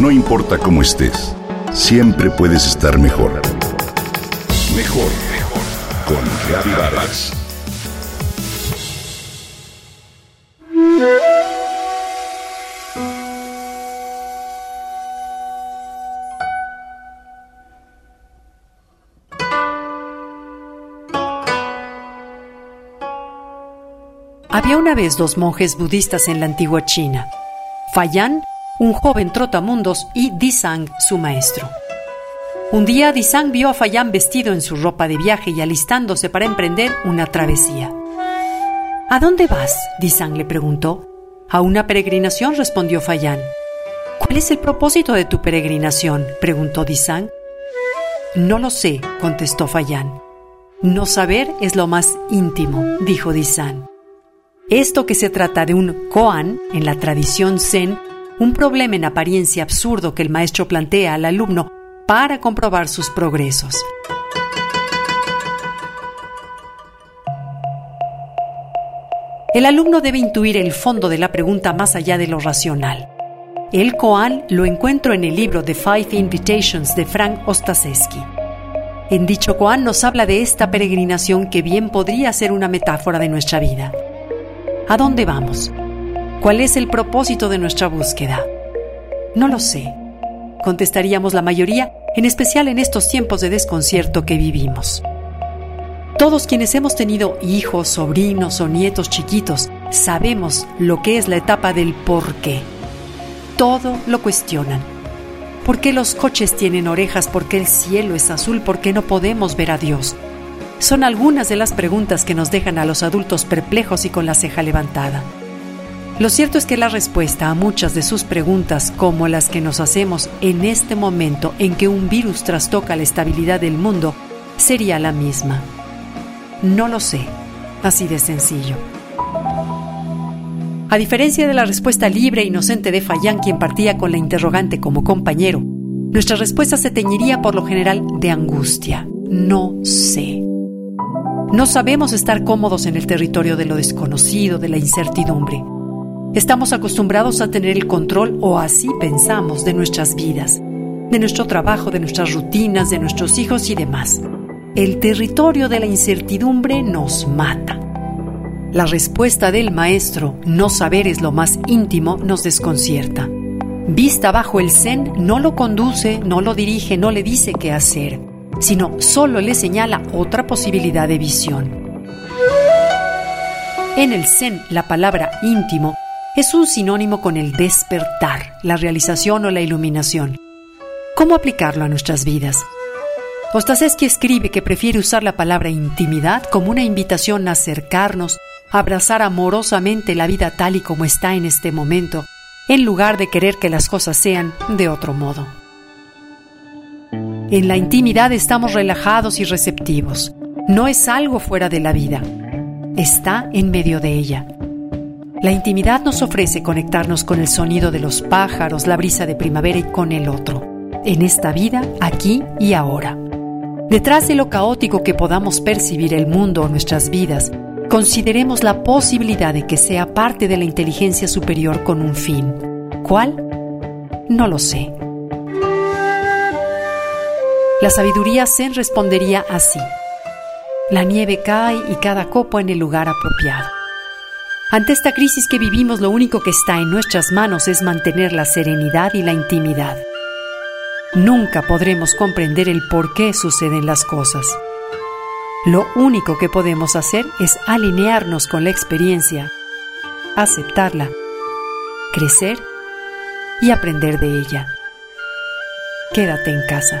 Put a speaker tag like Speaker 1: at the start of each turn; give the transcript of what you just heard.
Speaker 1: No importa cómo estés, siempre puedes estar mejor. Mejor, mejor. Con Vargas.
Speaker 2: Había una vez dos monjes budistas en la antigua China. Fayan, un joven trotamundos, y Disang, su maestro. Un día Disang vio a Fayan vestido en su ropa de viaje y alistándose para emprender una travesía. ¿A dónde vas? Disang le preguntó. A una peregrinación, respondió Fayan. ¿Cuál es el propósito de tu peregrinación? preguntó Disang. No lo sé, contestó Fayan. No saber es lo más íntimo, dijo Disang. Esto que se trata de un koan en la tradición zen, un problema en apariencia absurdo que el maestro plantea al alumno para comprobar sus progresos. El alumno debe intuir el fondo de la pregunta más allá de lo racional. El koan lo encuentro en el libro The Five Invitations de Frank Ostaseski. En dicho koan nos habla de esta peregrinación que bien podría ser una metáfora de nuestra vida. ¿A dónde vamos? ¿Cuál es el propósito de nuestra búsqueda? No lo sé, contestaríamos la mayoría en especial en estos tiempos de desconcierto que vivimos. Todos quienes hemos tenido hijos, sobrinos o nietos chiquitos sabemos lo que es la etapa del por qué. Todo lo cuestionan. ¿Por qué los coches tienen orejas? ¿Por qué el cielo es azul? ¿Por qué no podemos ver a Dios? Son algunas de las preguntas que nos dejan a los adultos perplejos y con la ceja levantada. Lo cierto es que la respuesta a muchas de sus preguntas, como las que nos hacemos en este momento en que un virus trastoca la estabilidad del mundo, sería la misma. No lo sé, así de sencillo. A diferencia de la respuesta libre e inocente de Fayán, quien partía con la interrogante como compañero, nuestra respuesta se teñiría por lo general de angustia. No sé. No sabemos estar cómodos en el territorio de lo desconocido, de la incertidumbre. Estamos acostumbrados a tener el control, o así pensamos, de nuestras vidas, de nuestro trabajo, de nuestras rutinas, de nuestros hijos y demás. El territorio de la incertidumbre nos mata. La respuesta del maestro, no saber es lo más íntimo, nos desconcierta. Vista bajo el zen, no lo conduce, no lo dirige, no le dice qué hacer, sino solo le señala otra posibilidad de visión. En el zen, la palabra íntimo es un sinónimo con el despertar, la realización o la iluminación. ¿Cómo aplicarlo a nuestras vidas? Ostaseski escribe que prefiere usar la palabra intimidad como una invitación a acercarnos, abrazar amorosamente la vida tal y como está en este momento, en lugar de querer que las cosas sean de otro modo. En la intimidad estamos relajados y receptivos. No es algo fuera de la vida. Está en medio de ella. La intimidad nos ofrece conectarnos con el sonido de los pájaros, la brisa de primavera y con el otro, en esta vida, aquí y ahora. Detrás de lo caótico que podamos percibir el mundo o nuestras vidas, consideremos la posibilidad de que sea parte de la inteligencia superior con un fin. ¿Cuál? No lo sé. La sabiduría Zen respondería así. La nieve cae y cada copo en el lugar apropiado. Ante esta crisis que vivimos, lo único que está en nuestras manos es mantener la serenidad y la intimidad. Nunca podremos comprender el por qué suceden las cosas. Lo único que podemos hacer es alinearnos con la experiencia, aceptarla, crecer y aprender de ella. Quédate en casa.